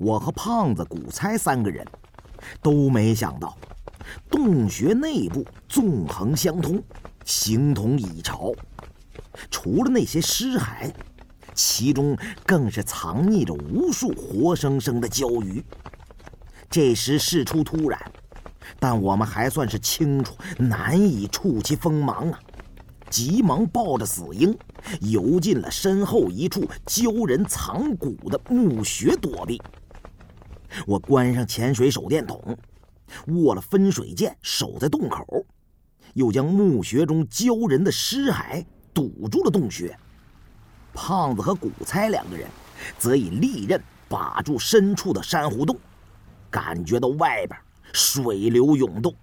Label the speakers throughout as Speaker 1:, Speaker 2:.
Speaker 1: 我和胖子、古猜三个人都没想到，洞穴内部纵横相通，形同蚁巢。除了那些尸骸，其中更是藏匿着无数活生生的鲛鱼。这时事出突然，但我们还算是清楚，难以触其锋芒啊！急忙抱着死鹰，游进了身后一处鲛人藏骨的墓穴躲避。我关上潜水手电筒，握了分水剑，守在洞口，又将墓穴中鲛人的尸骸堵住了洞穴。胖子和古猜两个人则以利刃把住深处的珊瑚洞。感觉到外边水流涌动，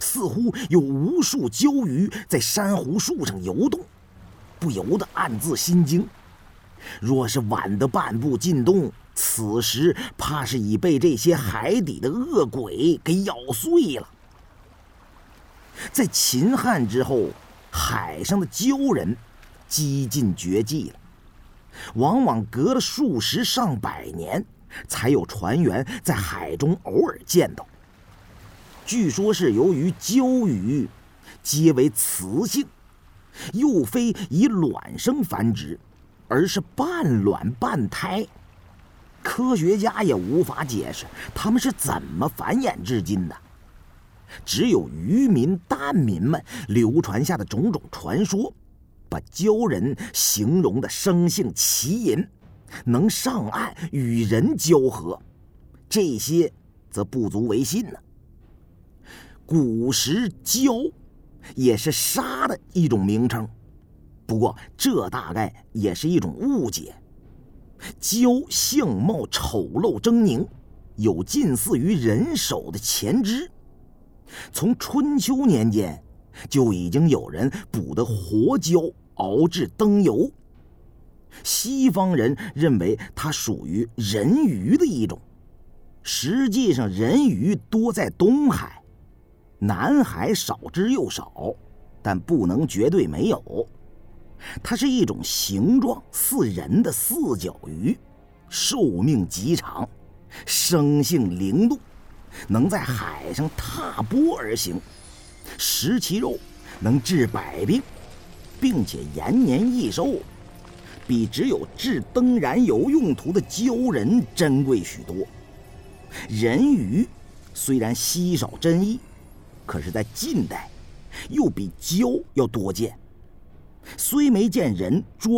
Speaker 1: 似乎有无数鲛鱼在珊瑚树上游动，不由得暗自心惊。若是晚得半步进洞，此时怕是已被这些海底的恶鬼给咬碎了。在秦汉之后，海上的鲛人几近绝迹了，往往隔了数十上百年。才有船员在海中偶尔见到。据说是由于鲛鱼皆为雌性，又非以卵生繁殖，而是半卵半胎，科学家也无法解释他们是怎么繁衍至今的。只有渔民、蛋民们流传下的种种传说，把鲛人形容的生性奇淫。能上岸与人交合，这些则不足为信呢。古时“蛟”也是沙的一种名称，不过这大概也是一种误解。蛟相貌丑陋狰狞，有近似于人手的前肢。从春秋年间就已经有人捕得活蛟，熬制灯油。西方人认为它属于人鱼的一种，实际上人鱼多在东海，南海少之又少，但不能绝对没有。它是一种形状似人的四脚鱼，寿命极长，生性灵动，能在海上踏波而行，食其肉能治百病，并且延年益寿。比只有制灯燃油用途的鲛人珍贵许多。人鱼虽然稀少珍异，可是，在近代又比鲛要多见。虽没见人捉。